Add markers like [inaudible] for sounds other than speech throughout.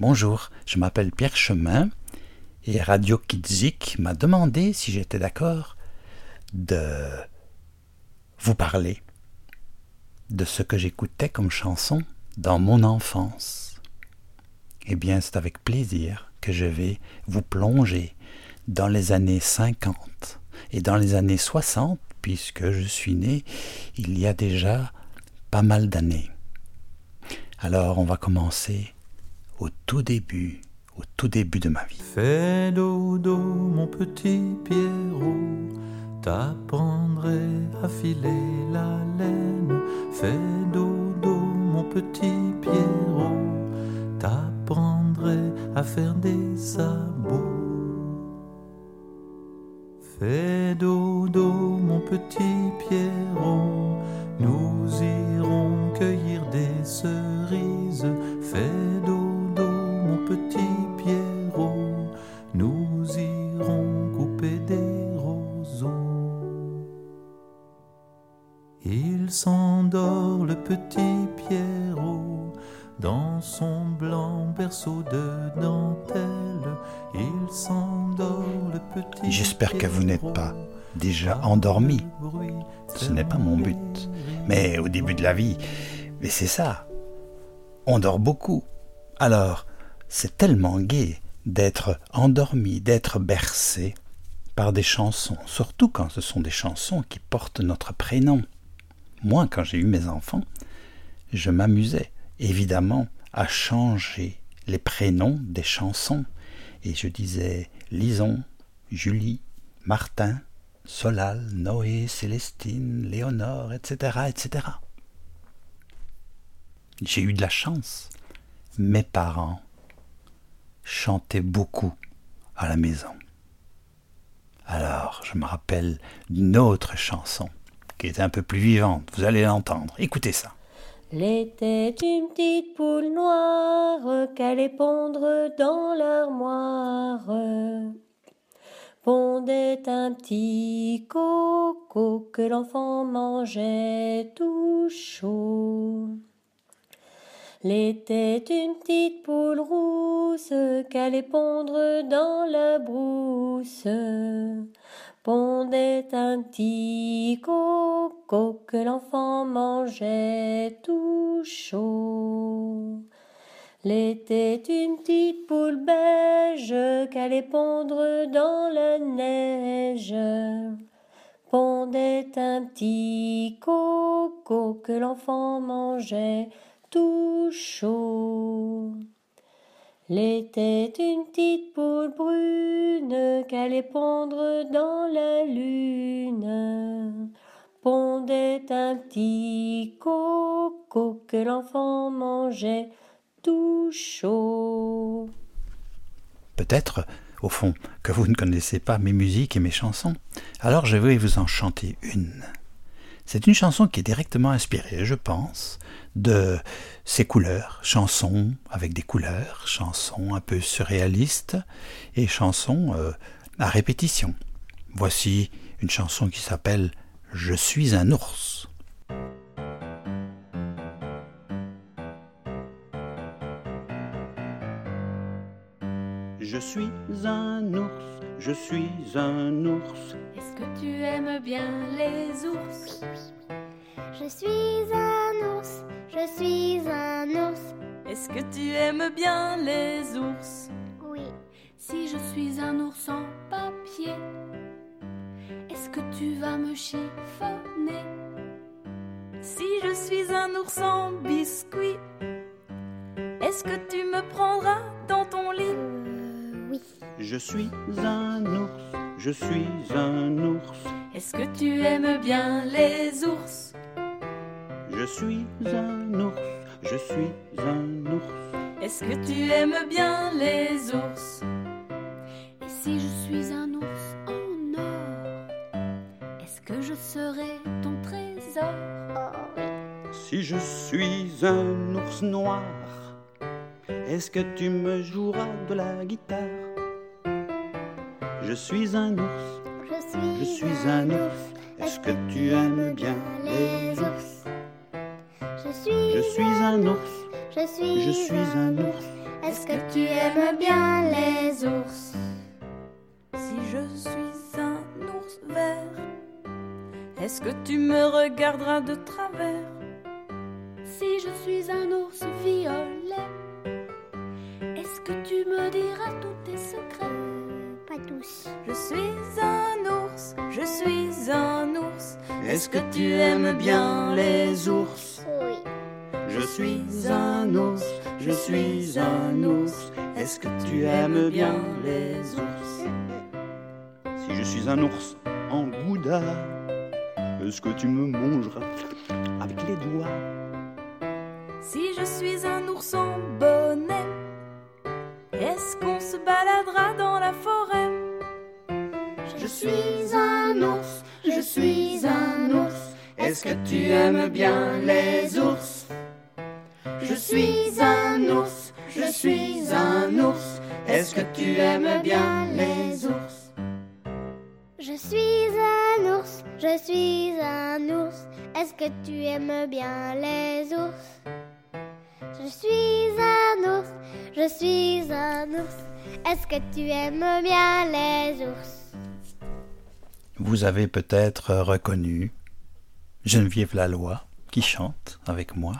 Bonjour, je m'appelle Pierre Chemin et Radio Kidzik m'a demandé si j'étais d'accord de vous parler de ce que j'écoutais comme chanson dans mon enfance. Eh bien, c'est avec plaisir que je vais vous plonger dans les années 50 et dans les années 60, puisque je suis né il y a déjà pas mal d'années. Alors, on va commencer au tout début, au tout début de ma vie. Fais dodo, mon petit Pierrot, t'apprendrai à filer la laine. Fais dodo, mon petit Pierrot, t'apprendrai à faire des sabots. Fais dodo, mon petit Pierrot, s'endort le petit Pierrot dans son blanc berceau de dentelle. Il s'endort le petit. J'espère que vous n'êtes pas déjà endormi. Ce n'est pas mon but. Mais au début de la vie, mais c'est ça. On dort beaucoup. Alors, c'est tellement gai d'être endormi, d'être bercé par des chansons, surtout quand ce sont des chansons qui portent notre prénom. Moi, quand j'ai eu mes enfants, je m'amusais évidemment à changer les prénoms des chansons. Et je disais Lison, Julie, Martin, Solal, Noé, Célestine, Léonore, etc., etc. J'ai eu de la chance. Mes parents chantaient beaucoup à la maison. Alors, je me rappelle d'une autre chanson était un peu plus vivante. Vous allez l'entendre. Écoutez ça. L'était une petite poule noire qu'allait pondre dans l'armoire. Pondait un petit coco que l'enfant mangeait tout chaud. L'était une petite poule rousse qu'allait pondre dans la brousse. Pondait un petit coco que l'enfant mangeait tout chaud. L'était une petite poule beige qu'allait pondre dans la neige. Pondait un petit coco que l'enfant mangeait tout chaud. L'était une petite poule brune qu'allait pondre dans la lune. Pondait un petit coco que l'enfant mangeait tout chaud. Peut-être, au fond, que vous ne connaissez pas mes musiques et mes chansons. Alors je vais vous en chanter une. C'est une chanson qui est directement inspirée, je pense, de ces couleurs, chansons avec des couleurs, chansons un peu surréalistes et chansons euh, à répétition. Voici une chanson qui s'appelle Je suis un ours. Je suis un ours, je suis un ours. Est-ce que tu aimes bien les ours? Je suis un ours, je suis un ours. Est-ce que tu aimes bien les ours? Oui, Si je suis un ours en papier, est-ce que tu vas me chiffonner? Si je suis un ours en biscuit, est-ce que tu me prendras dans ton lit? Euh, oui. Je suis un ours, je suis un ours. Est-ce que tu aimes bien les ours? Je suis un ours, je suis un ours. Est-ce que tu aimes bien les ours? Et si je suis un ours en or, Est-ce que je serai ton trésor? Oh oui. Si je suis un ours noir, est-ce que tu me joueras de la guitare? Je suis un ours, Je suis, je suis un ours. Est-ce que tu aimes bien les ours? Je suis, Je suis un ours, je suis, je suis un ours. Est-ce que tu aimes bien les ours? Si je suis un ours vert, est-ce que tu me regarderas de travers? Si je suis un ours violet, est-ce que tu me diras tous tes secrets? Tous. Je suis un ours, je suis un ours. Est-ce que tu aimes bien les ours? Oui. Je suis un ours, je suis un ours. Est-ce que tu aimes bien les ours? Si je suis un ours en gouda, est-ce que tu me mangeras avec les doigts? Si je suis un ours en bonnet, est-ce qu'on se baladera dans la forêt? Je suis un ours, je suis un ours. Est-ce que tu aimes bien les ours? Je suis un ours, je suis un ours. Est-ce que tu aimes bien les ours? Je suis un ours, je suis un ours. Est-ce que tu aimes bien les ours? Je suis un ours, je suis un ours. Est-ce que tu aimes bien les ours? Vous avez peut-être reconnu Geneviève Laloy qui chante avec moi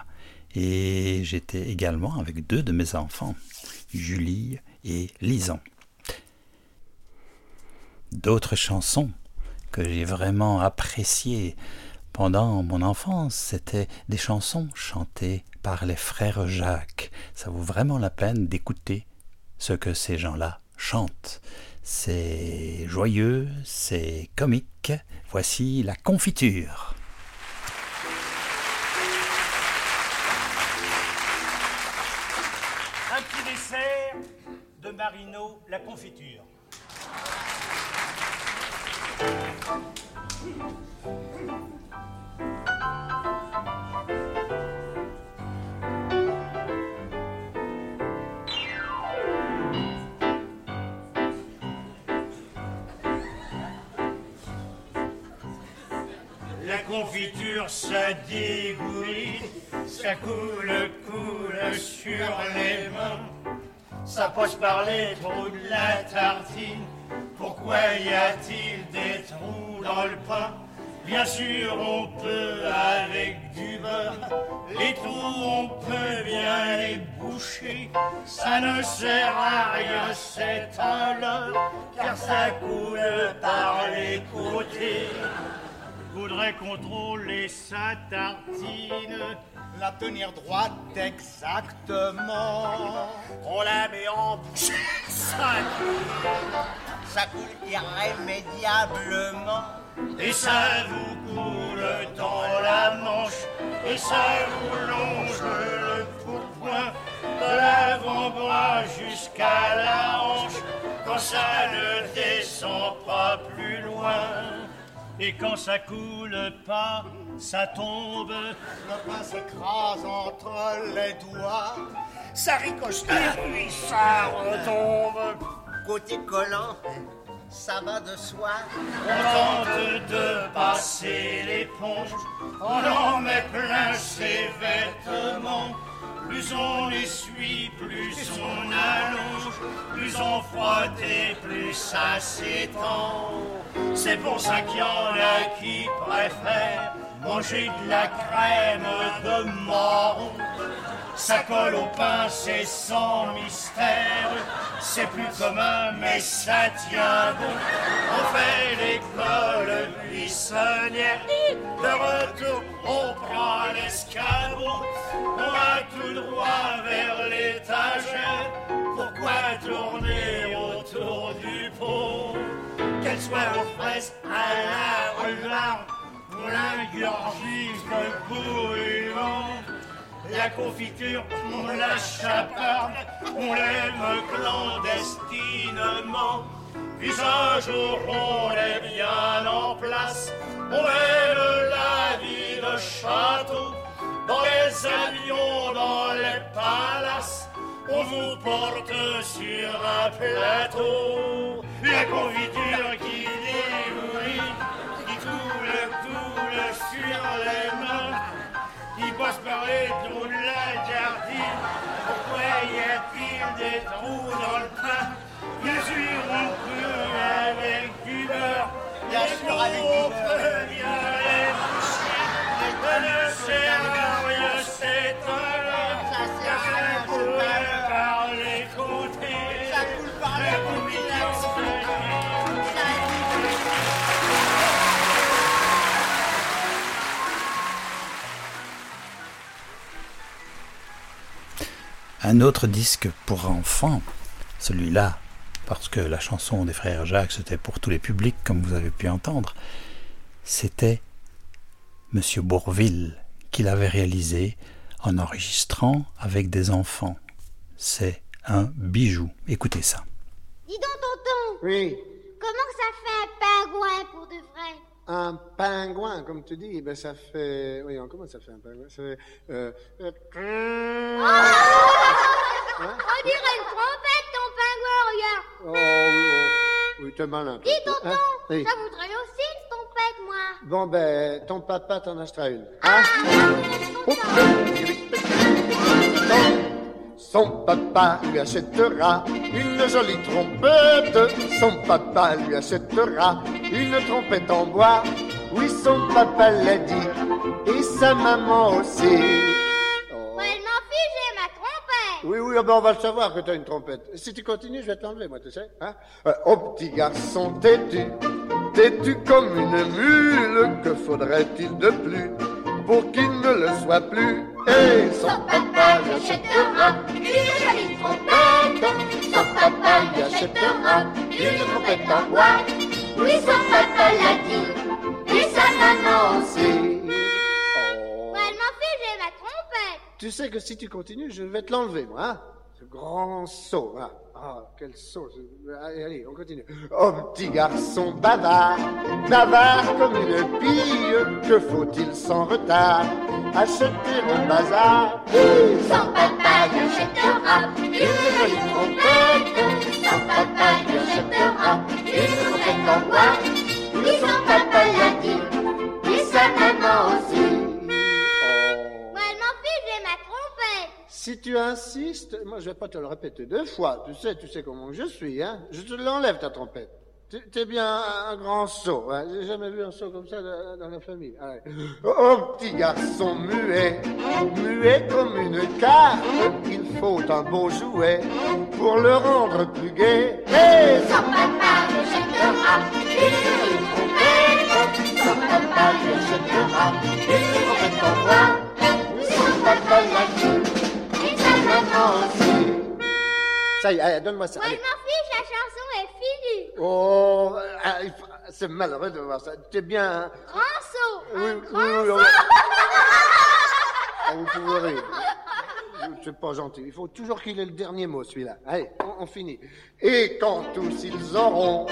et j'étais également avec deux de mes enfants, Julie et Lison. D'autres chansons que j'ai vraiment appréciées pendant mon enfance, c'était des chansons chantées par les frères Jacques. Ça vaut vraiment la peine d'écouter ce que ces gens-là chantent. C'est joyeux, c'est comique. Voici la confiture. Un petit dessert de Marino, la confiture. Confiture, ça dégouline, ça coule, coule sur les mains. Ça passe par les trous de la tartine. Pourquoi y a-t-il des trous dans le pain? Bien sûr, on peut avec du beurre. Les trous, on peut bien les boucher. Ça ne sert à rien, c'est un car ça coule par les côtés. Voudrait contrôler sa tartine, la tenir droite exactement. On la met en ça [laughs] ça coule irrémédiablement. Et ça vous coule dans la manche, et ça vous longe le pourpoint, de l'avant-bras jusqu'à la hanche, quand ça ne descend pas plus loin. Et quand ça coule pas, ça tombe. Le pain s'écrase entre les doigts. Ça ricoche puis ça retombe. Côté collant, ça va de soi. On tente de passer l'éponge. On en met plein ses vêtements. Plus on essuie, plus on allonge. Plus on frotte et plus ça s'étend. C'est pour ça qu'il y en a qui préfèrent manger de la crème de marron. Ça colle au pain, c'est sans mystère. C'est plus commun, mais ça tient bon. On fait l'école buissonnière. De retour, on prend l'escabeau. On va tout droit vers l'étagère. Pourquoi tourner autour du pot? Qu'elle soit aux fraises, à la renard, ou l'ingurgise de bouillon. La confiture, on la on l'aime clandestinement. Puis un jour, on est bien en place, on mène la vie de château, dans les avions, dans les palaces. On vous porte sur un plateau, la confiture qui débouille, qui coule, coule sur les passe par les trous de la gardine. Pourquoi y a-t-il des trous dans le pain Bien sûr, on peut avec du beurre. Bien sûr, avec du On beurre. peut bien les Un autre disque pour enfants, celui-là, parce que la chanson des frères Jacques, c'était pour tous les publics, comme vous avez pu entendre, c'était Monsieur Bourville qui l'avait réalisé en enregistrant avec des enfants. C'est un bijou. Écoutez ça. Dis donc, tonton, Oui, comment ça fait un pingouin pour de vrai? Un pingouin, comme tu dis, ben ça fait... Oui, comment ça fait un pingouin? Ça fait... Euh... euh, On dirait une trompette, ton pingouin, regarde. Oh, oui, oh, oui, t'es malin. toi. Dis, tonton, Hein? Oui. ça voudrait aussi une trompette, moi. Bon, ben, ton papa t'en achètera une. Hein? Son papa lui achètera une jolie trompette. Son papa lui achètera une trompette en bois. Oui, son papa l'a dit. Et sa maman aussi. Oh. Ouais, elle m'en fiche, j'ai ma trompette. Oui, oui, ah ben on va le savoir que t'as une trompette. Si tu continues, je vais te l'enlever, moi, tu sais. Hein Euh, oh, petit garçon têtu, têtu comme une mule, que faudrait-il de plus? Pour qu'il ne le soit plus Et son papa lui achètera une jolie trompette. son papa lui achètera une trompette en bois. Oui, son papa l'a dit. Et sa maman aussi. Oh. Elle m'en fiche, j'ai ma trompette. Tu sais que si tu continues, je vais te l'enlever, moi, hein Ce grand saut, hein Ah, quel saut Allez, allez, on continue. Oh, petit garçon bavard, bavard comme une pille, que faut-il sans retard acheter au bazar? Son papa lui achètera une jolie trompette. Son papa lui achètera une trompette en bois. Oui, son papa l'a dit. Et sa maman aussi. Si tu insistes, moi je vais pas te le répéter deux fois, tu sais, tu sais comment je suis, hein Je te l'enlève ta trompette. T'es- bien un, grand sot, hein J'ai jamais vu un sot comme ça dans, la famille. Allez. Oh, oh, petit garçon muet, muet comme une carte, il faut un beau jouet pour le rendre plus gai. Hey, Son papa lui achètera une trompette. son papa lui achètera une trompette en son papa. Ça y est, donne-moi ça. Allez. elle m'en fiche, la chanson est finie. Oh, c'est malheureux de voir ça. T'es bien. hein? Grand saut. Oui, Un oui, grand oui, saut. oui. [laughs] Vous pouvez rire. C'est pas gentil. Il faut toujours qu'il ait le dernier mot, celui-là. Allez, on, on finit. Et quand tous ils auront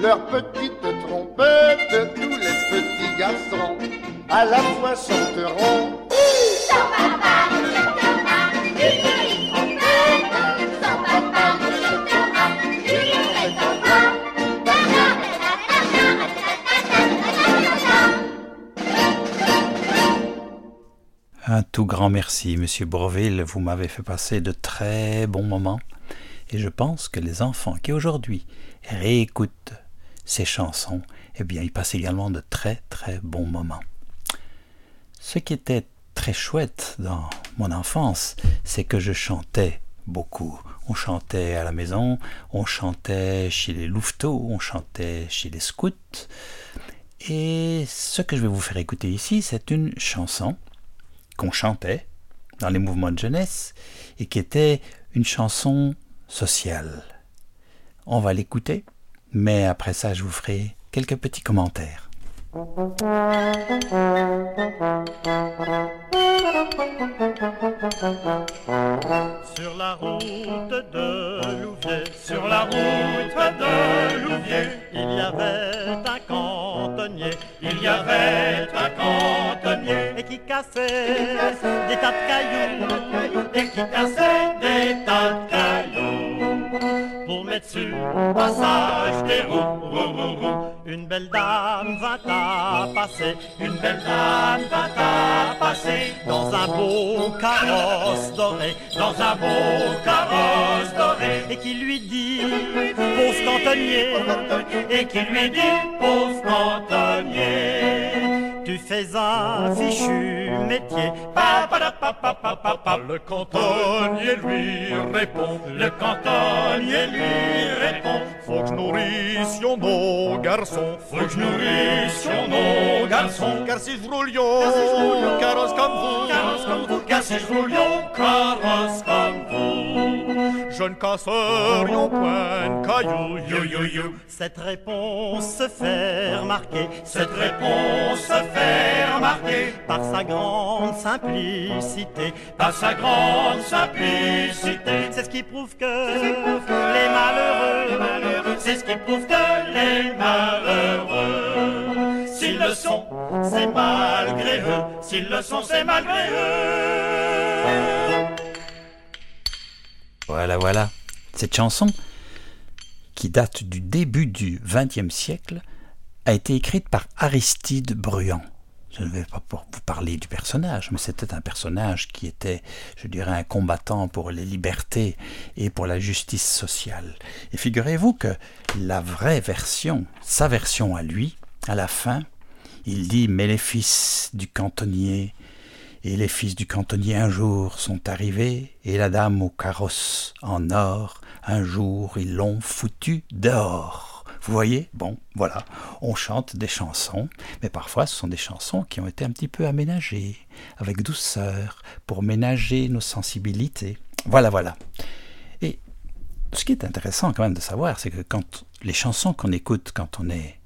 leur petite trompette, tous les petits garçons à la fois chanteront. Son papa Un tout grand merci, Monsieur Bourville. Vous m'avez fait passer de très bons moments. Et je pense que les enfants qui aujourd'hui réécoutent ces chansons, eh bien, ils passent également de très très bons moments. Ce qui était très chouette dans mon enfance, c'est que je chantais beaucoup. On chantait à la maison, on chantait chez les louveteaux, on chantait chez les scouts. Et ce que je vais vous faire écouter ici, c'est une chanson qu'on chantait dans les mouvements de jeunesse et qui était une chanson sociale. On va l'écouter, mais après ça, je vous ferai quelques petits commentaires. Sur la route de Louviers, sur la route de Louviers, il y avait un cantonnier, il y avait un cantonnier, et qui cassait des tas de cailloux, et qui cassait des tas de cailloux. Pour mettre sur passage des roues, Une belle dame va à passer, une belle dame va à passer dans un beau carrosse doré, dans un beau carrosse doré, et qui lui dit, pauvre cantonnier, et qui lui dit, pauvre cantonnier fais un fichu métier. Le cantonnier lui répond, le cantonnier lui répond, faut que je nourrissions nos garçons, faut que je nourrissions nos garçons, car si je roule carrosse comme vous, car si je roule carrosse comme vous, je ne casserions point de cailloux, you, you, you. Cette réponse se fait remarquer, cette réponse se fait par sa grande simplicité, par sa grande simplicité. C'est ce qui prouve que, les malheureux, c'est ce qui prouve que les malheureux, s'ils le sont, c'est malgré eux, s'ils le sont, c'est malgré eux. Voilà, voilà. Cette chanson, qui date du début du XXe siècle, a été écrite par Aristide Bruand. Je ne vais pas vous parler du personnage, mais c'était un personnage qui était, je dirais, un combattant pour les libertés et pour la justice sociale. Et figurez-vous que la vraie version, sa version à lui, à la fin, il dit Mais les fils du cantonnier et les fils du cantonnier un jour sont arrivés, et la dame au carrosse en or, un jour ils l'ont foutu dehors. Vous voyez Bon, voilà, on chante des chansons, mais parfois ce sont des chansons qui ont été un petit peu aménagées, avec douceur, pour ménager nos sensibilités. Voilà, voilà. Et ce qui est intéressant quand même de savoir, c'est que quand les chansons qu'on écoute quand on est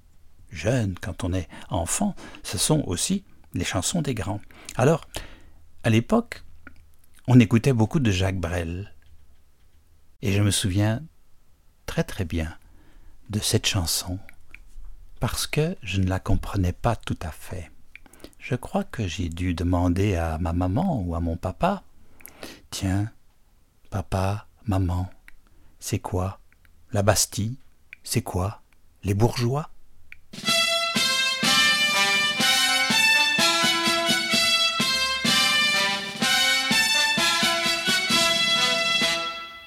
jeune, quand on est enfant, ce sont aussi les chansons des grands. Alors, à l'époque, on écoutait beaucoup de Jacques Brel. Et je me souviens très très bien de cette chanson parce que je ne la comprenais pas tout à fait. Je crois que j'ai dû demander à ma maman ou à mon papa Tiens, papa, maman, c'est quoi La Bastille? C'est quoi Les bourgeois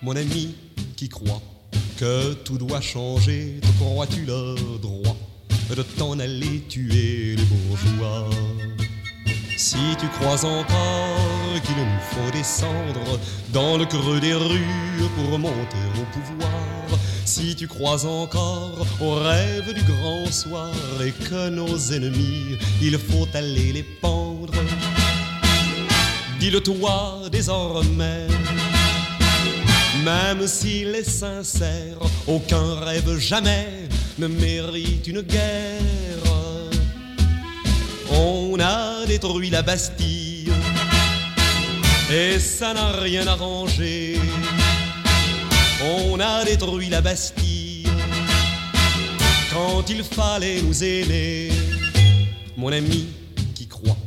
Mon ami qui croit que tout doit changer, te crois-tu le droit de t'en aller tuer les bourgeois? Si tu crois encore qu'il nous faut descendre dans le creux des rues pour monter au pouvoir, si tu crois encore au rêve du grand soir et que nos ennemis, il faut aller les pendre, dis-le-toi désormais même s'il est sincère, aucun rêve jamais ne mérite une guerre. On a détruit la Bastille et ça n'a rien arrangé. On a détruit la Bastille quand il fallait nous aimer. Mon ami qui croit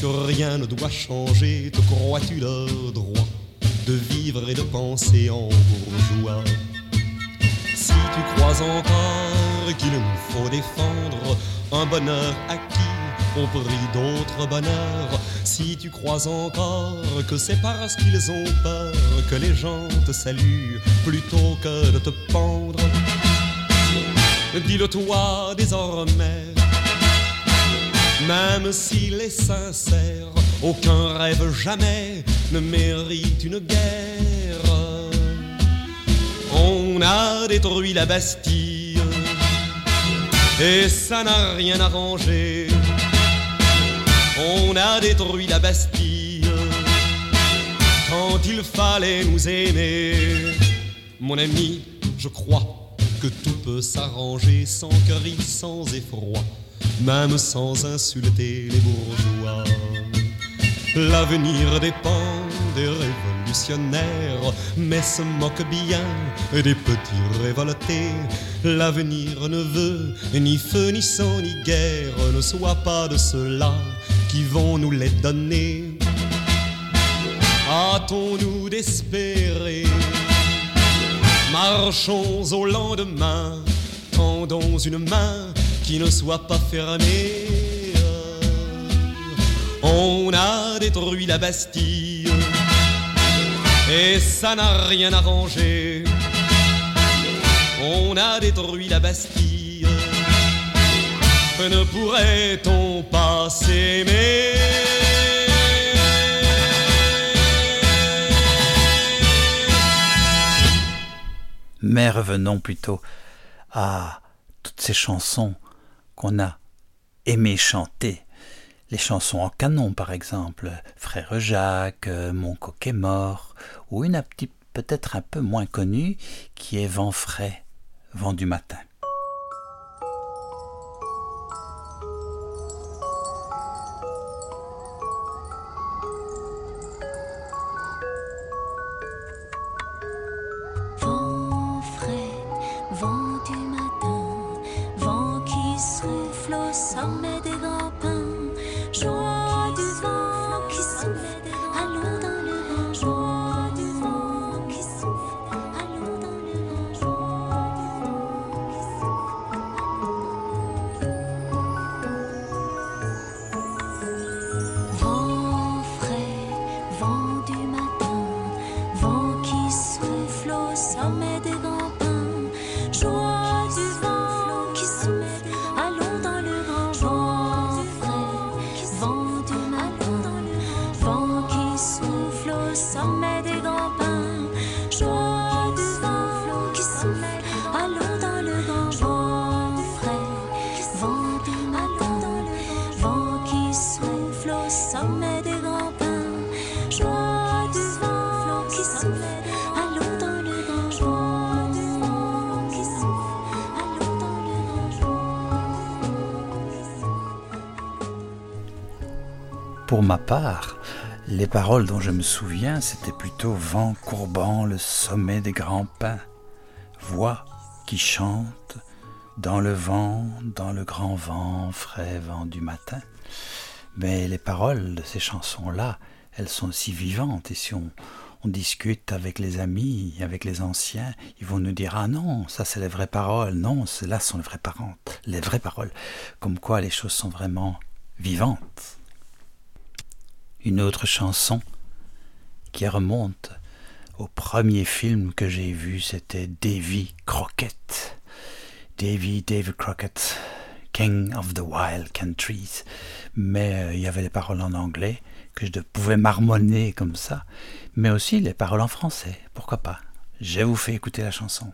que rien ne doit changer, te crois-tu le droit? De vivre et de penser en bourgeois. Si tu crois encore qu'il nous faut défendre un bonheur acquis au prix d'autres bonheurs, si tu crois encore que c'est parce qu'ils ont peur que les gens te saluent plutôt que de te pendre, dis-le toi désormais, même s'il est sincère aucun rêve jamais mérite une guerre. On a détruit la Bastille et ça n'a rien arrangé. On a détruit la Bastille quand il fallait nous aimer. Mon ami, je crois que tout peut s'arranger sans cri, sans effroi, même sans insulter les bourgeois. L'avenir dépend des révolutionnaires, mais se moque bien des petits révoltés. L'avenir ne veut ni feu, ni sang, ni guerre, ne soit pas de ceux-là qui vont nous les donner. Hâtons-nous d'espérer, Marchons au lendemain, tendons une main qui ne soit pas fermée. On a détruit la Bastille et ça n'a rien arrangé. On a détruit la Bastille, que ne pourrait-on pas s'aimer? Mais revenons plutôt à toutes ces chansons qu'on a aimé chanter. Les chansons en canon, par exemple, Frère Jacques, Mon coquet mort, ou une peut-être un peu moins connue qui est Vent frais, Vent du matin. Pour ma part, les paroles dont je me souviens, c'était plutôt vent courbant le sommet des grands pins, voix qui chante dans le vent, dans le grand vent, frais vent du matin. Mais les paroles de ces chansons-là, elles sont aussi vivantes. Et si on, on discute avec les amis, avec les anciens, ils vont nous dire ah non, ça c'est les vraies paroles, non, celles-là sont les vraies paroles, les vraies paroles, comme quoi les choses sont vraiment vivantes une autre chanson qui remonte au premier film que j'ai vu, c'était Davy Crockett. Davy, David Crockett, King of the Wild Countries. Mais euh, il y avait les paroles en anglais que je pouvais marmonner comme ça, mais aussi les paroles en français, pourquoi pas? Je vous fais écouter la chanson.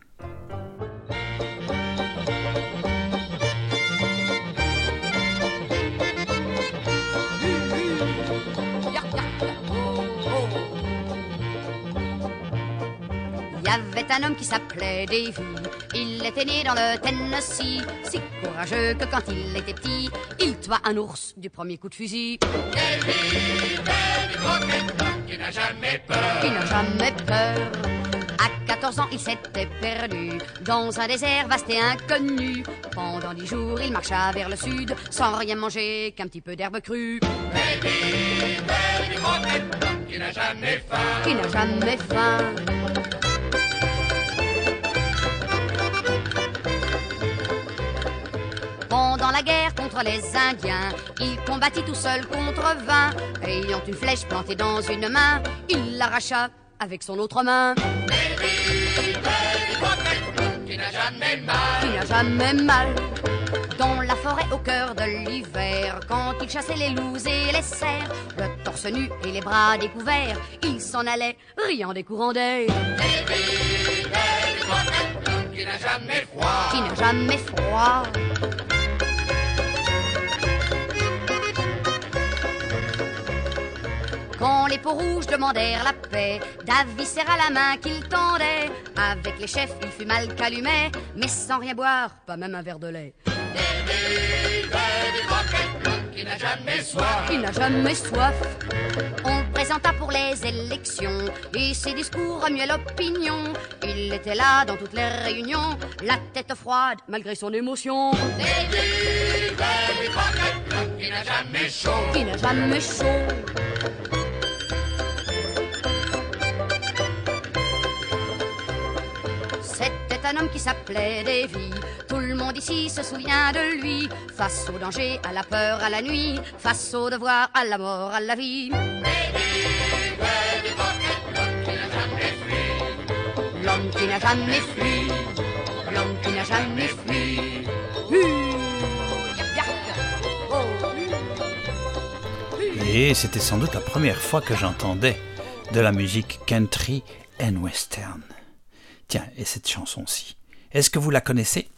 Qui s'appelait Davy. Il était né dans le Tennessee, si courageux que quand il était petit, il tua un ours du premier coup de fusil. Davy, Davy qui n'a jamais peur. Qui n'a jamais peur. À 14 ans, il s'était perdu dans un désert vaste et inconnu. Pendant dix jours, il marcha vers le sud sans rien manger qu'un petit peu d'herbe crue. Davy, Davy qui n'a jamais faim. Qui n'a jamais faim. La guerre contre les Indiens, il combattit tout seul contre vingt. Ayant une flèche plantée dans une main, il l'arracha avec son autre main. qui n'a jamais mal. Qui n'a jamais mal. Dans la forêt au cœur de l'hiver, quand il chassait les loups et les cerfs, le torse nu et les bras découverts, il s'en allait riant des courants d'air. qui n'a jamais froid. Qui n'a jamais froid. Quand les peaux rouges demandèrent la paix, Davy serra la main qu'il tendait. Avec les chefs, il fut mal calumet, mais sans rien boire, pas même un verre de lait. qui n'a jamais soif. N'a jamais soif. On présenta pour les élections et ses discours remuaient l'opinion. Il était là dans toutes les réunions, la tête froide malgré son émotion. qui n'a jamais chaud. Qui n'a jamais chaud. Un homme qui s'appelait Davy. Tout le monde ici se souvient de lui. Face au danger, à la peur, à la nuit. Face au devoir, à la mort, à la vie. L'homme qui n'a jamais fui. L'homme qui n'a jamais fui. Et c'était sans doute la première fois que j'entendais de la musique country and western. Tiens, et cette chanson-ci, est-ce que vous la connaissez?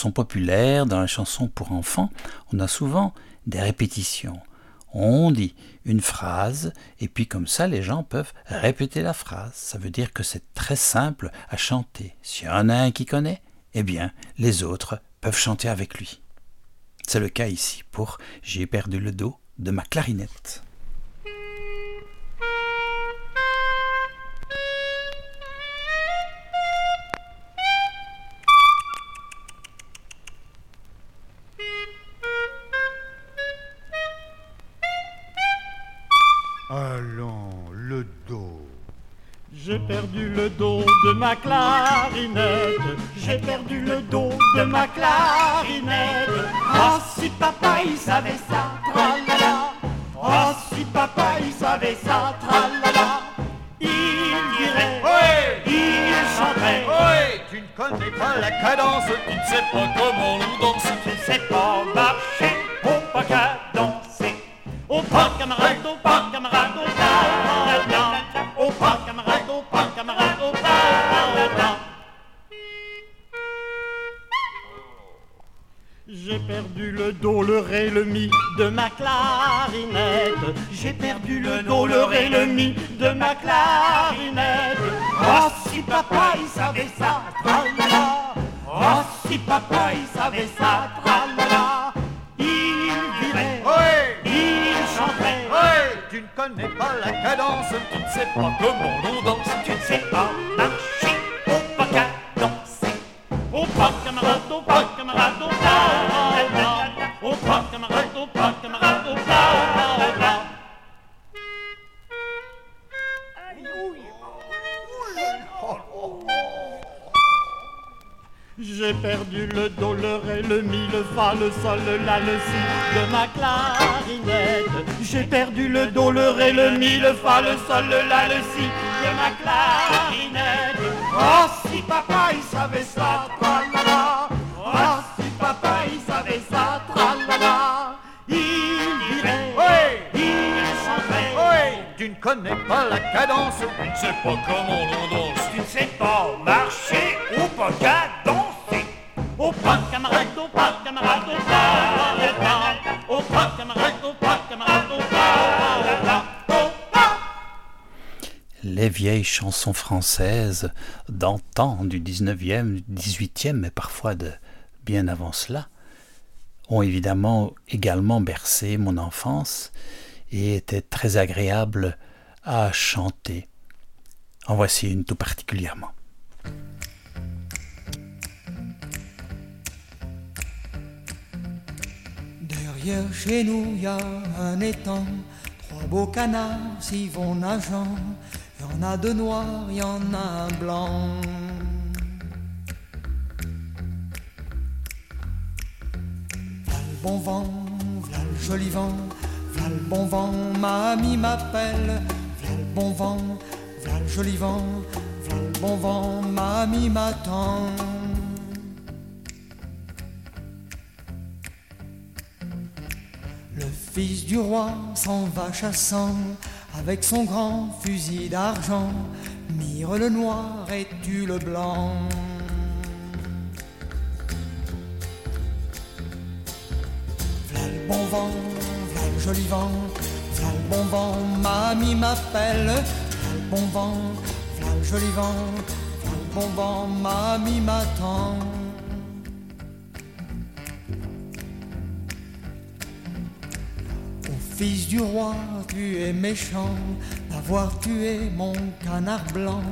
Chansons populaires, dans les chansons pour enfants, on a souvent des répétitions. On dit une phrase et puis comme ça les gens peuvent répéter la phrase. Ça veut dire que c'est très simple à chanter. S'il y en a un qui connaît, eh bien les autres peuvent chanter avec lui. C'est le cas ici pour J'ai perdu le dos de ma clarinette. Ma clarinette. J'ai perdu le dos de ma clarinette. Ah si papa il savait ça, tralala. Ah si papa il savait ça, tralala. Il dirait, il chanterait. Ouais, tu ne connais pas la cadence, tu ne sais pas comment on danse. Tu ne sais pas marcher, au pas qu'à danser. Au pas camarade, au pas camarade, J'ai perdu le do, le ré, le mi de ma clarinette. J'ai perdu le do, le ré, le mi de ma clarinette. Oh si papa il savait ça, tralala. Oh si papa il savait ça, tralala. Il dirait, il chanterait. Ouais, tu ne connais pas la cadence, tu ne sais pas comment on danse. Tu ne sais pas marcher, Au pas camarade, au pas camarade, au pas. Au pas camarade, au pas camarade, au pas. J'ai perdu le do, le ré, le mi, le fa, le sol, le la, le si de ma clarinette. J'ai perdu le do, le ré, le mi, le fa, le sol, le la, le si de ma clarinette. Oh si papa il savait ça, connais pas la cadence, tu ne sais pas comment on danse. Tu ne sais pas marcher ou pas danser. Au pas camarade, au pas camarade, au pas. Au pas camarade, au pas camarade, au pas. Au pas. Les vieilles chansons françaises d'antan, du 19e, du 18e, mais parfois de bien avant cela, ont évidemment également bercé mon enfance et étaient très agréables à chanter. En voici une tout particulièrement. Derrière chez nous, y a un étang, trois beaux canards s'y vont nageant. Y en a deux noirs, y en a un blanc. V'là le bon vent, v'là le joli vent, v'là le bon vent, mamie m'appelle. V'là le bon vent, v'là le joli vent, v'là le bon vent, mamie m'attend. Le fils du roi s'en va chassant avec son grand fusil d'argent. Mire le noir et tue le blanc. V'là le bon vent, v'là le joli vent, le bon vent, mamie m'appelle. Le bon vent, le joli vent, le bon vent, mamie m'attend. Fils du roi, tu es méchant d'avoir tué mon canard blanc.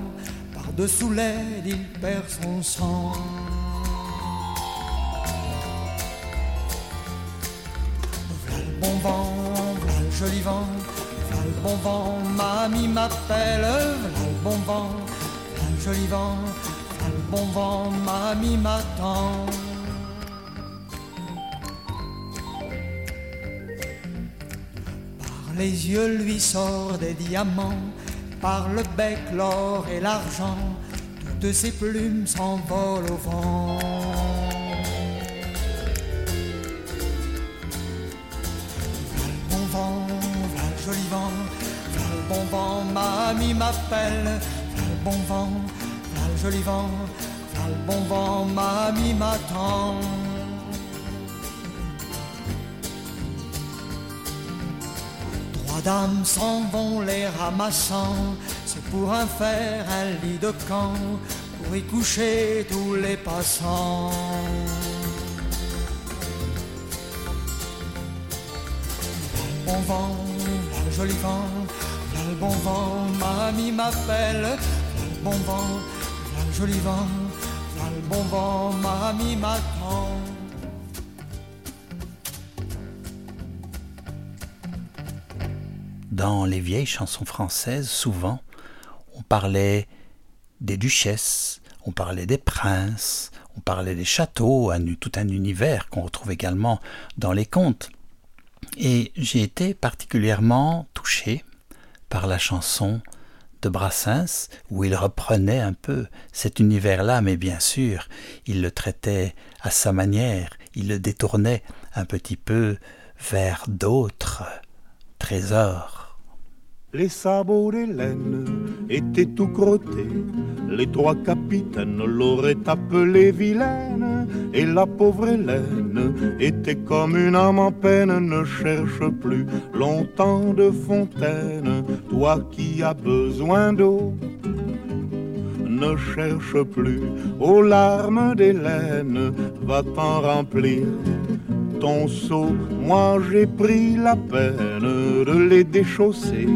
Par-dessous l'aide, il perd son sang. Joli vent, v'là le bon vent, mamie m'appelle. V'là le bon vent, v'là le joli vent, v'là le bon vent, mamie m'attend. les yeux lui sort des diamants, par le bec l'or et l'argent, toutes ses plumes s'envolent au vent. Mamie m'appelle. Le bon vent, le joli vent, le bon vent, mamie m'attend. Trois dames s'en vont les ramassant, c'est pour un faire un lit de camp, pour y coucher tous les passants. Bon vent, le joli vent, Dans les vieilles chansons françaises, souvent, on parlait des duchesses, on parlait des princes, on parlait des châteaux, un, tout un univers qu'on retrouve également dans les contes. Et j'ai été particulièrement touché par la chanson de Brassens, où il reprenait un peu cet univers-là, mais bien sûr, il le traitait à sa manière, il le détournait un petit peu vers d'autres trésors. Les sabots d'Hélène étaient tout crottés. Les trois capitaines l'auraient appelée vilaine. Et la pauvre Hélène était comme une âme en peine. Ne cherche plus longtemps de fontaine. Toi qui as besoin d'eau. Ne cherche plus aux larmes d'Hélène. Va t'en remplir ton seau. Moi j'ai pris la peine de les déchausser.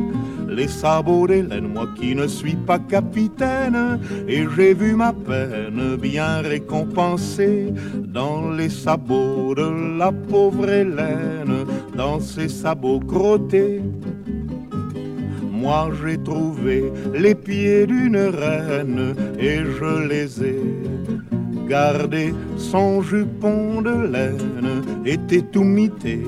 Les sabots d'Hélène, moi qui ne suis pas capitaine, et j'ai vu ma peine bien récompensée dans les sabots de la pauvre Hélène, dans ses sabots crottés. Moi j'ai trouvé les pieds d'une reine et je les ai Son jupon de laine était tout mité.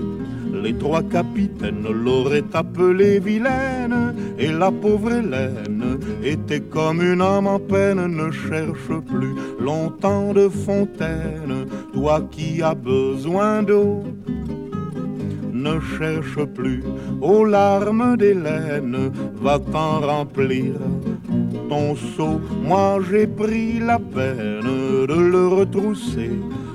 Les trois capitaines l'auraient appelée vilaine et la pauvre Hélène était comme une âme en peine. Ne cherche plus longtemps de fontaine, toi qui as besoin d'eau ne cherche plus aux larmes d'Hélène, va t'en remplir ton seau. Moi j'ai pris la peine de le retrousser.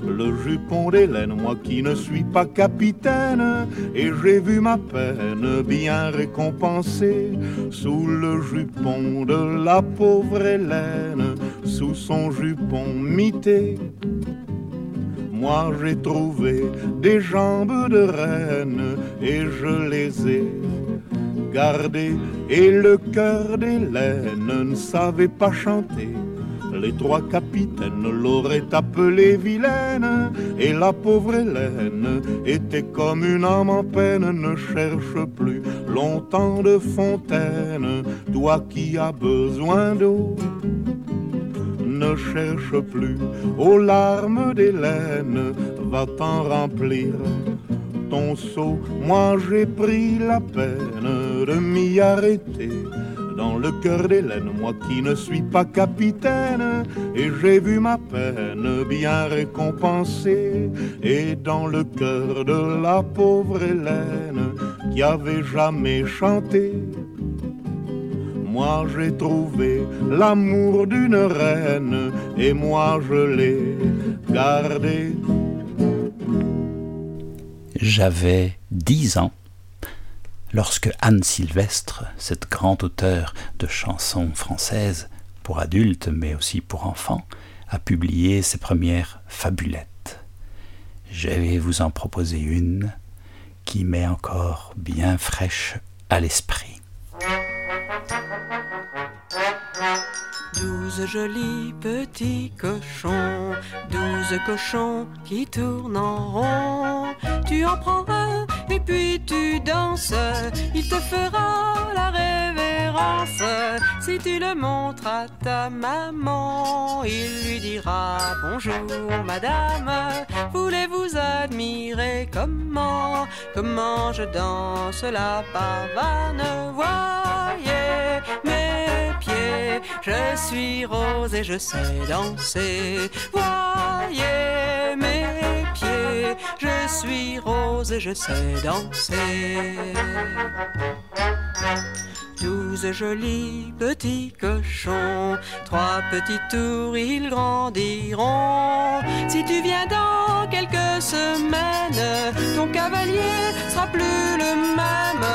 Le jupon d'Hélène, moi qui ne suis pas capitaine, et j'ai vu ma peine bien récompensée sous le jupon de la pauvre Hélène, sous son jupon mité. Moi j'ai trouvé des jambes de reine et je les ai Et le cœur d'Hélène ne savait pas chanter. Les trois capitaines l'auraient appelée vilaine et la pauvre Hélène était comme une âme en peine. Ne cherche plus longtemps de fontaine, toi qui as besoin d'eau ne cherche plus aux larmes d'Hélène, va t'en remplir ton. Moi j'ai pris la peine de m'y arrêter, dans le cœur d'Hélène, moi qui ne suis pas capitaine, et j'ai vu ma peine bien récompensée, et dans le cœur de la pauvre Hélène, qui avait jamais chanté, moi j'ai trouvé l'amour d'une reine, et moi je l'ai gardé. J'avais dix ans lorsque Anne Sylvestre, cette grande auteure de chansons françaises pour adultes mais aussi pour enfants, a publié ses premières fabulettes. Je vais vous en proposer une qui m'est encore bien fraîche à l'esprit. Douze jolis petits cochons, douze cochons qui tournent en rond. Tu en prends un et puis tu danses, il te fera la révérence. Si tu le montres à ta maman, il lui dira bonjour madame, voulez-vous admirer comment, comment je danse la pavane, voyez je suis rose et je sais danser, voyez mes pieds, je suis rose et je sais danser. Douze jolis petits cochons, trois petits tours, ils grandiront. Si tu viens dans quelques semaines, ton cavalier sera plus le même.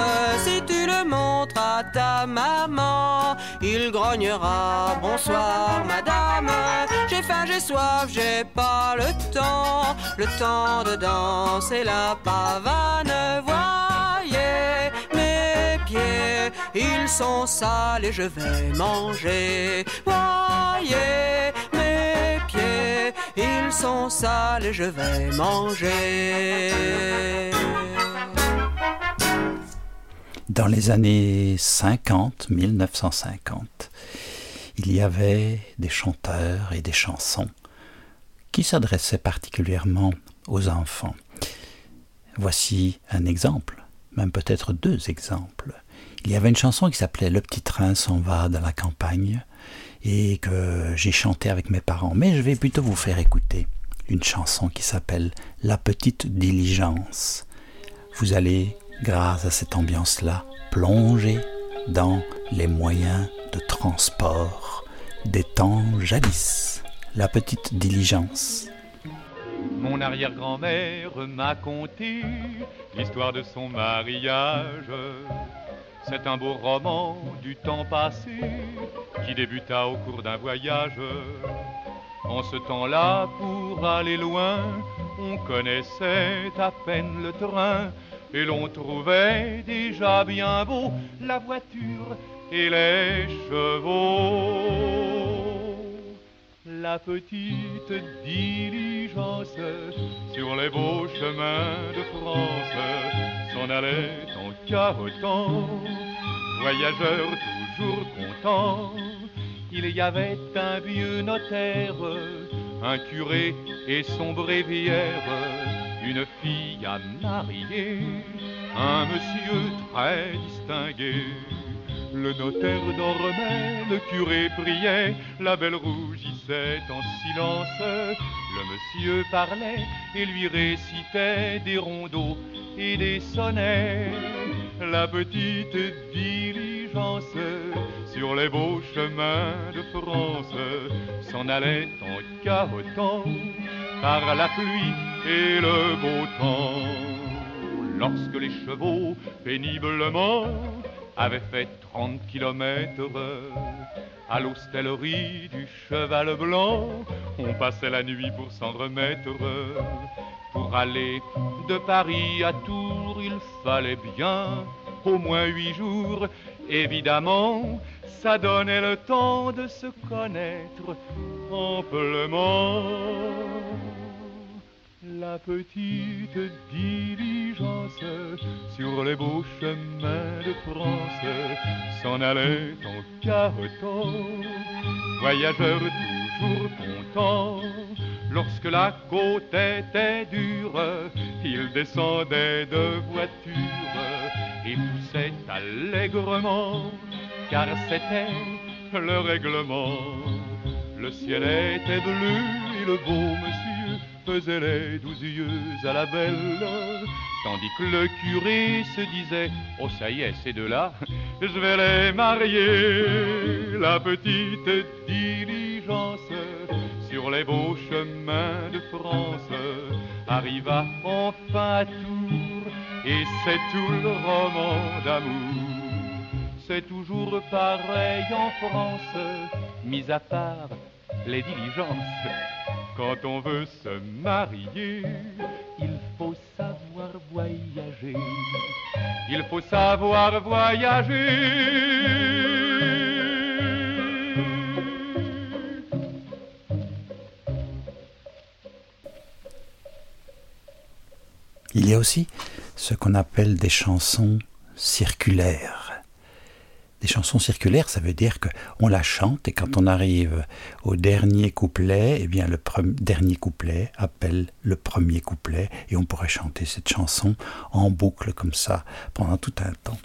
Si tu le montres à ta maman, il grognera bonsoir madame. J'ai faim, j'ai soif, j'ai pas le temps, le temps de danser la pavane. Voyez ils sont sales et je vais manger. Voyez mes pieds, ils sont sales et je vais manger. Dans les années 50, 1950, il y avait des chanteurs et des chansons qui s'adressaient particulièrement aux enfants. Voici un exemple, même peut-être deux exemples. Il y avait une chanson qui s'appelait Le petit train s'en va dans la campagne et que j'ai chanté avec mes parents, mais je vais plutôt vous faire écouter une chanson qui s'appelle La petite diligence. Vous allez, grâce à cette ambiance-là, plonger dans les moyens de transport des temps jadis. La petite diligence. Mon arrière-grand-mère m'a conté l'histoire de son mariage. C'est un beau roman du temps passé qui débuta au cours d'un voyage. En ce temps-là, pour aller loin, on connaissait à peine le train et l'on trouvait déjà bien beau la voiture et les chevaux. La petite diligence sur les beaux chemins de France s'en allait en cahotant, voyageur toujours content. Il y avait un vieux notaire, un curé et son bréviaire, une fille à marier, un monsieur très distingué. Le notaire dormait, le curé priait, la belle rougissait en silence. Le monsieur parlait et lui récitait des rondeaux et des sonnets. La petite diligence sur les beaux chemins de France s'en allait en cahotant par la pluie et le beau temps. Lorsque les chevaux péniblement avaient fait 30 kilomètres à l'hostellerie du cheval blanc, on passait la nuit pour s'en remettre. Pour aller de Paris à Tours, il fallait bien au moins huit jours. Évidemment, ça donnait le temps de se connaître amplement. La petite diligence sur les beaux chemins de France s'en allait en cahotant, voyageur toujours content. Lorsque la côte était dure, il descendait de voiture et poussait allègrement car c'était le règlement. Le ciel était bleu et le beau monsieur faisait les douze yeux à la belle, tandis que le curé se disait Oh, ça y est, ces deux-là, je vais les marier. La petite diligence sur les beaux chemins de France arriva enfin à Tours et c'est tout le roman d'amour. C'est toujours pareil en France, mis à part les diligences. Quand on veut se marier, il faut savoir voyager. Il faut savoir voyager. Il y a aussi ce qu'on appelle des chansons circulaires. Des chansons circulaires, ça veut dire qu'on la chante et quand on arrive au dernier couplet, eh bien le dernier couplet appelle le premier couplet et on pourrait chanter cette chanson en boucle comme ça pendant tout un temps.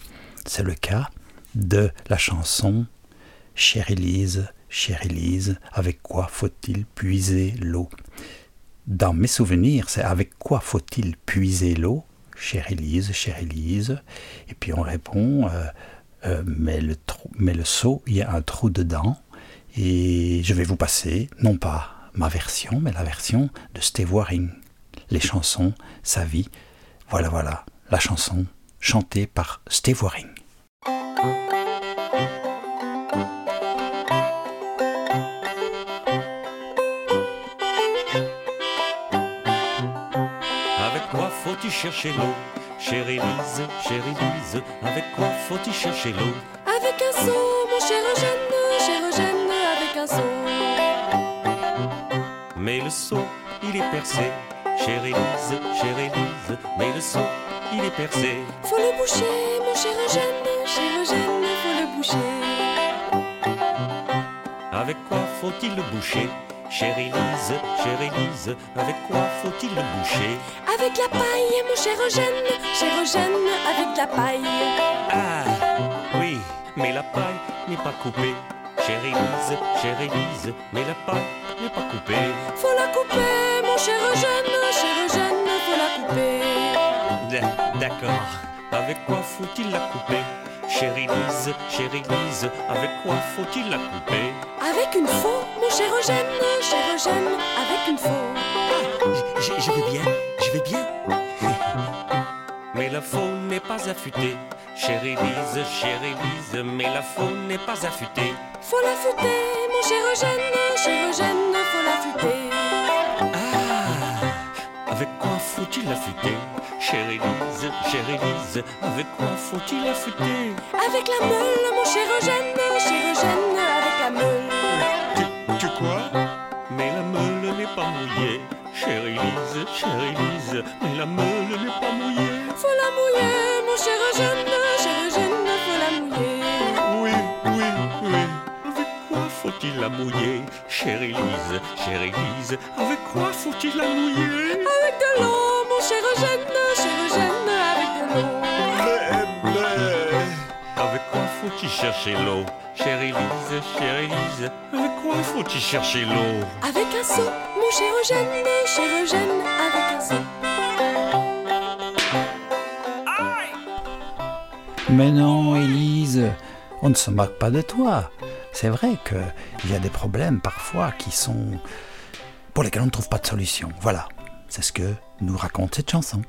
C'est le cas de la chanson Chère Élise, chère Élise, avec quoi faut-il puiser l'eau? Dans mes souvenirs, c'est avec quoi faut-il puiser l'eau? Chère Élise, chère Élise. Et puis on répond, euh, euh, mais, le mais le seau, il y a un trou dedans. Et je vais vous passer, non pas ma version, mais la version de Steve Waring. Les chansons, sa vie. Voilà, voilà, la chanson chantée par Steve Waring. chercher l'eau? Chère Élise, chère Élise, avec quoi faut-il chercher l'eau? Avec un seau, mon cher Eugène, cher Eugène, avec un seau. Mais le seau, il est percé, chère Élise, chère Élise, mais le seau, il est percé. Faut le boucher, mon cher Eugène, cher Eugène, faut le boucher. Avec quoi faut-il le boucher? Chère Élise, chère Élise, avec quoi faut-il le boucher? Avec la paille, mon cher Eugène, cher Eugène, avec la paille. Ah, oui, mais la paille n'est pas coupée. Chère Élise, chère Élise, mais la paille n'est pas coupée. Faut la couper, mon cher Eugène, cher Eugène, faut la couper. D'accord, avec quoi faut-il la couper? Chère Élise, chère Élise, avec quoi faut-il la couper? Avec une faux, mon cher Eugène, cher Eugène, avec une faux. Ah, je, je vais bien, je vais bien. [laughs] Mais la faux n'est pas affûtée. Chère Élise, chère Élise, mais la faux n'est pas affûtée. Faut l'affûter, mon cher Eugène, cher Eugène, faut l'affûter. Ah, avec quoi faut-il l'affûter Chère Élise, chère Élise, avec quoi faut-il affûter Avec la meule, mon cher Eugène, cher Eugène, avec la meule. Mais la meule n'est pas mouillée. Chère Élise, chère Élise, mais la meule n'est pas mouillée. Faut la mouiller, mon cher Eugène, cher Eugène, faut la mouiller. Oui, oui, oui. Avec quoi faut-il la mouiller Chère Élise, chère Élise, avec quoi faut-il la mouiller? Avec de l'eau, mon cher Eugène, cher Eugène, avec de l'eau. Faut-il chercher l'eau Chère Élise, chère Élise, avec quoi faut-il chercher l'eau? Avec un seau, mon cher Eugène, cher Eugène, avec un seau. Mais non, Élise, on ne se moque pas de toi. C'est vrai qu'il y a des problèmes parfois qui sont pour lesquels on ne trouve pas de solution. Voilà, c'est ce que nous raconte cette chanson.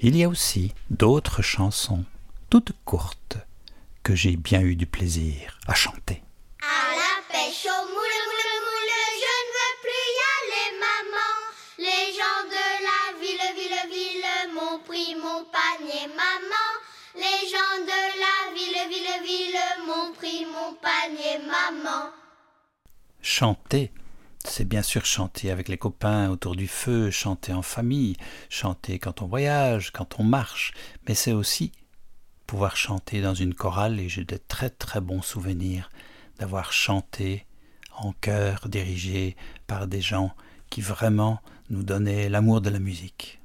Il y a aussi d'autres chansons, toutes courtes, que j'ai bien eu du plaisir à chanter. À la pêche au moule, moule, moule, je ne veux plus y aller, maman. Les gens de la ville, ville, ville m'ont pris mon panier, maman. Les gens de la ville, ville, ville m'ont pris mon panier, maman. Chanter, c'est bien sûr chanter avec les copains autour du feu, chanter en famille, chanter quand on voyage, quand on marche, mais c'est aussi pouvoir chanter dans une chorale et j'ai de très très bons souvenirs d'avoir chanté en chœur dirigé par des gens qui vraiment nous donnaient l'amour de la musique.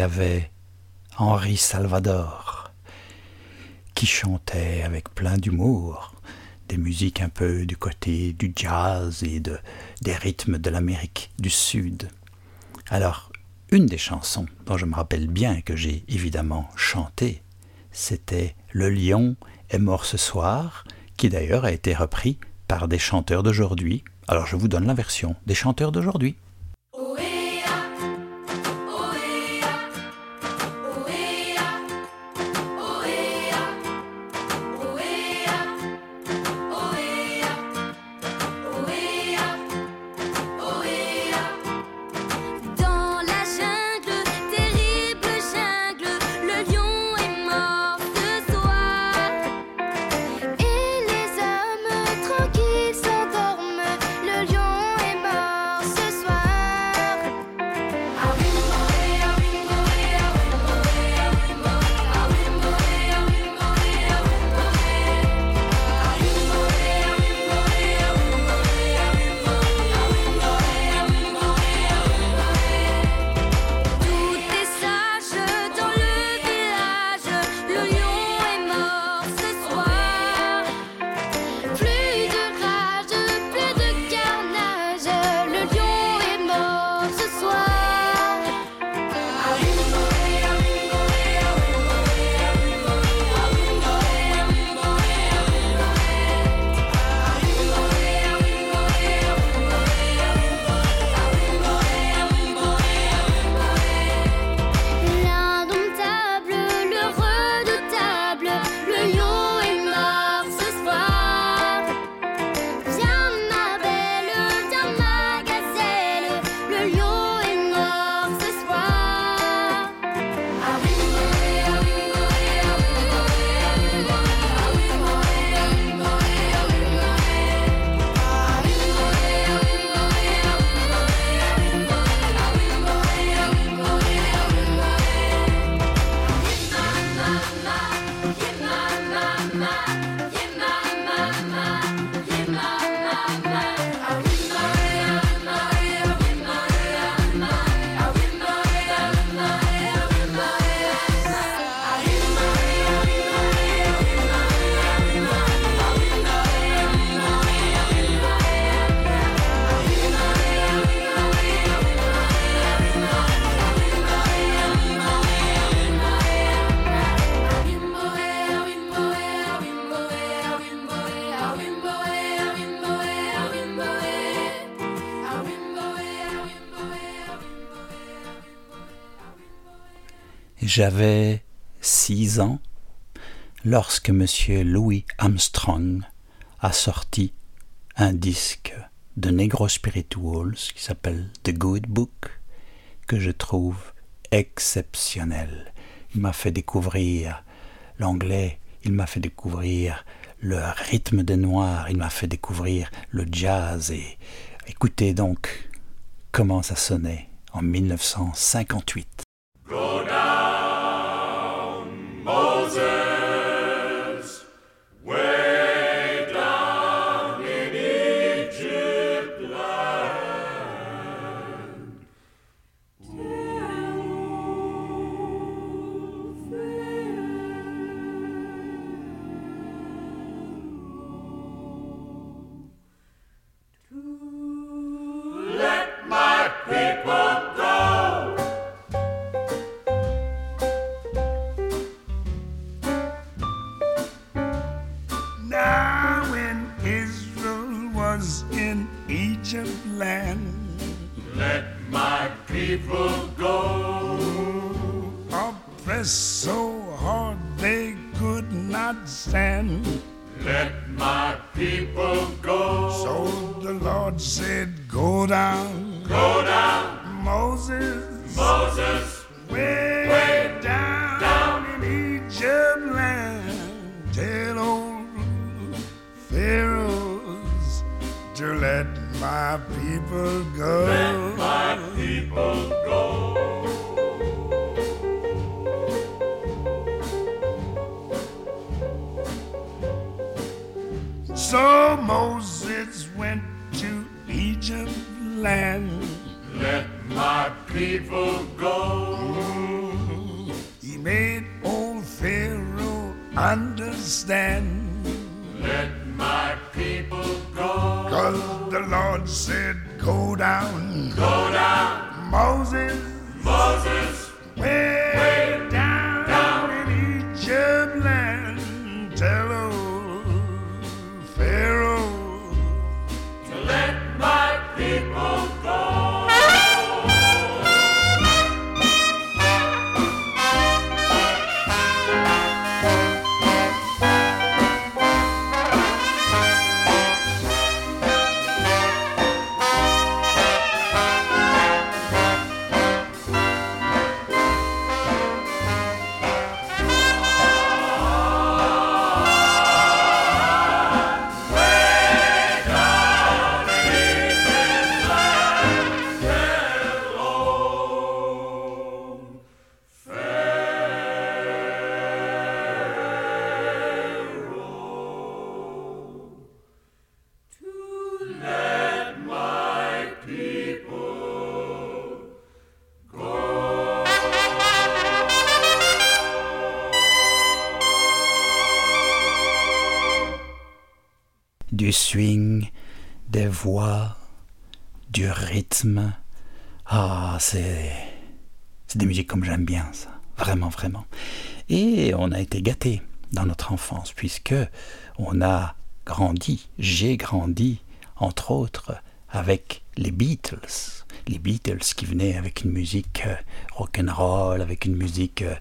Avait Henri Salvador qui chantait avec plein d'humour des musiques un peu du côté du jazz et de, des rythmes de l'Amérique du Sud. Alors, une des chansons dont je me rappelle bien que j'ai évidemment chanté, c'était Le lion est mort ce soir, qui d'ailleurs a été repris par des chanteurs d'aujourd'hui. Alors je vous donne la version des chanteurs d'aujourd'hui. J'avais six ans lorsque M. Louis Armstrong a sorti un disque de Negro Spirituals qui s'appelle The Good Book, que je trouve exceptionnel. Il m'a fait découvrir l'anglais, il m'a fait découvrir le rythme des noirs, il m'a fait découvrir le jazz et écoutez donc comment ça sonnait en 1958. Swing, des voix, du rythme. Ah, c'est c'est des musiques comme j'aime bien ça, vraiment vraiment. Et on a été gâtés dans notre enfance puisque on a grandi, j'ai grandi entre autres avec les Beatles, les Beatles qui venaient avec une musique euh, rock'n'roll, avec une musique euh,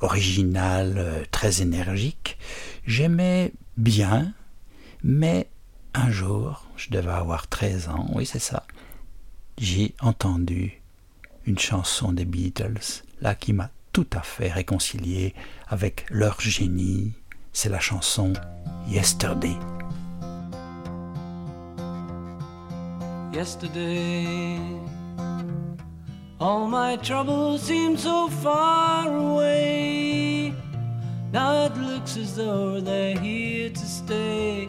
originale, euh, très énergique. J'aimais bien, mais un jour, je devais avoir 13 ans, oui c'est ça, j'ai entendu une chanson des Beatles, là qui m'a tout à fait réconcilié avec leur génie, c'est la chanson Yesterday. Yesterday, all my troubles seem so far away. Now it looks as though they're here to stay.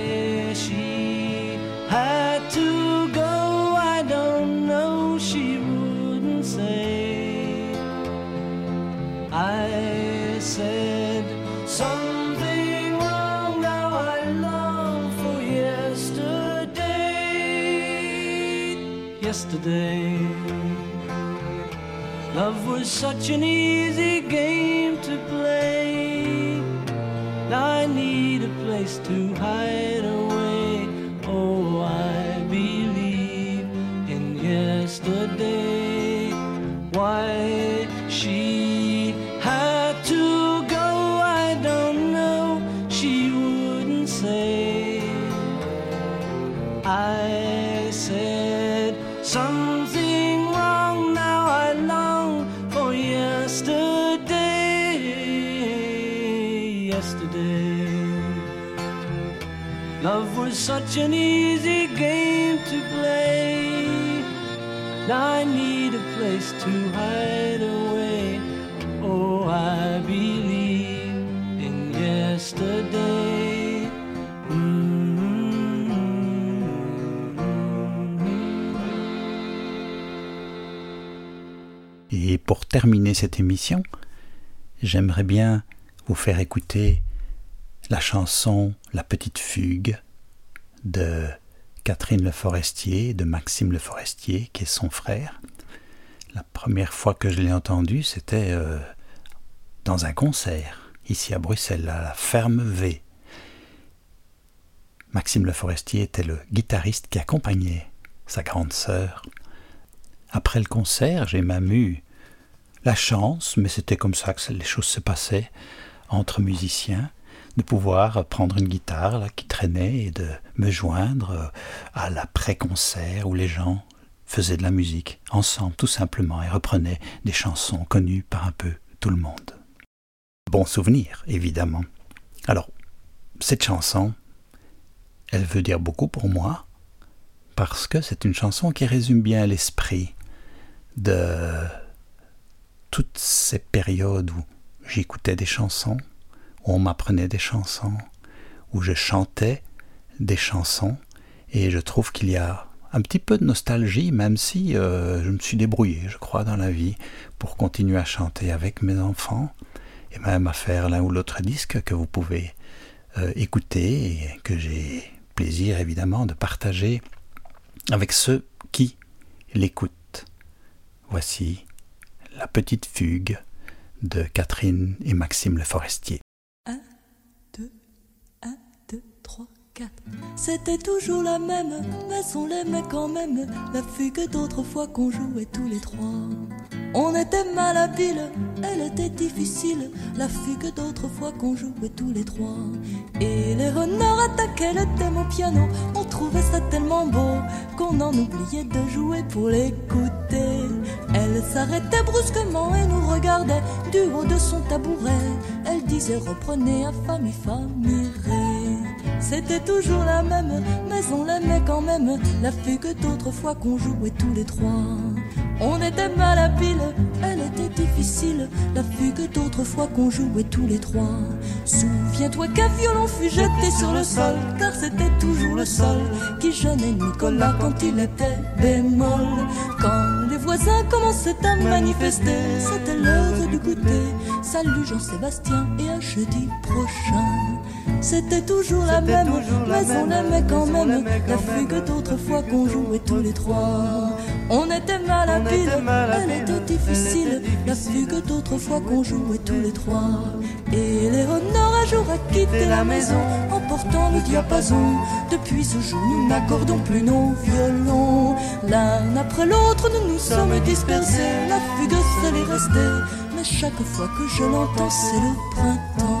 Love was such an easy game such an easy game to play. Now I need a place to hide away. Oh, I believe in yesterday. Et pour terminer cette émission, j'aimerais bien vous faire écouter la chanson La Petite Fugue de Catherine Le Forestier de Maxime Le Forestier, qui est son frère. La première fois que je l'ai entendue, c'était euh, dans un concert, ici à Bruxelles, à la Ferme V. Maxime Le Forestier était le guitariste qui accompagnait sa grande sœur. Après le concert, j'ai même eu la chance, mais c'était comme ça que les choses se passaient entre musiciens, de pouvoir prendre une guitare qui traînait et de me joindre à l'après-concert où les gens faisaient de la musique ensemble tout simplement et reprenaient des chansons connues par un peu tout le monde. Bon souvenir, évidemment. Alors, cette chanson, elle veut dire beaucoup pour moi, parce que c'est une chanson qui résume bien l'esprit de toutes ces périodes où j'écoutais des chansons, où on m'apprenait des chansons, où je chantais des chansons, et je trouve qu'il y a un petit peu de nostalgie, même si euh, je me suis débrouillé, je crois, dans la vie, pour continuer à chanter avec mes enfants, et même à faire l'un ou l'autre disque que vous pouvez euh, écouter, et que j'ai plaisir évidemment de partager avec ceux qui l'écoutent. Voici la petite fugue de Catherine et Maxime Le Forestier. C'était toujours la même, mais on l'aimait quand même. La fugue d'autrefois qu'on jouait tous les trois. On était malhabiles, elle était difficile. La fugue d'autrefois qu'on jouait tous les trois. Et les renards attaquaient le thème au piano. On trouvait ça tellement beau qu'on en oubliait de jouer pour l'écouter. Elle s'arrêtait brusquement et nous regardait du haut de son tabouret. Elle disait reprenez à famille, famille. C'était toujours la même, mais on l'aimait quand même. La fugue d'autrefois qu'on jouait tous les trois. On était mal à elle était difficile. La fugue d'autrefois qu'on jouait tous les trois. Souviens-toi qu'un violon fut jeté sur le sol, car c'était toujours le sol qui gênait Nicolas quand il était bémol. Quand les voisins commençaient à manifester, c'était l'heure du goûter. Salut Jean-Sébastien et à jeudi prochain. C'était toujours la même, mais on aimait quand même la fugue d'autrefois qu'on jouait tous les trois. On était mal à pile, elle était difficile, la fugue d'autrefois qu'on jouait tous les trois. Et les renards un jour a quitté la maison en portant le diapason. Depuis ce jour, nous n'accordons plus nos violons. L'un après l'autre, nous nous sommes dispersés. La fugue, seule est restée, mais chaque fois que je l'entends, c'est le printemps.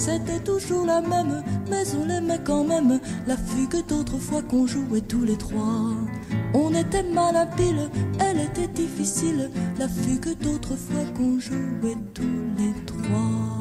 C'était toujours la même, mais on l'aimait quand même. La fugue d'autrefois qu'on jouait tous les trois. On était mal à pile, elle était difficile. La fugue d'autrefois qu'on jouait tous les trois.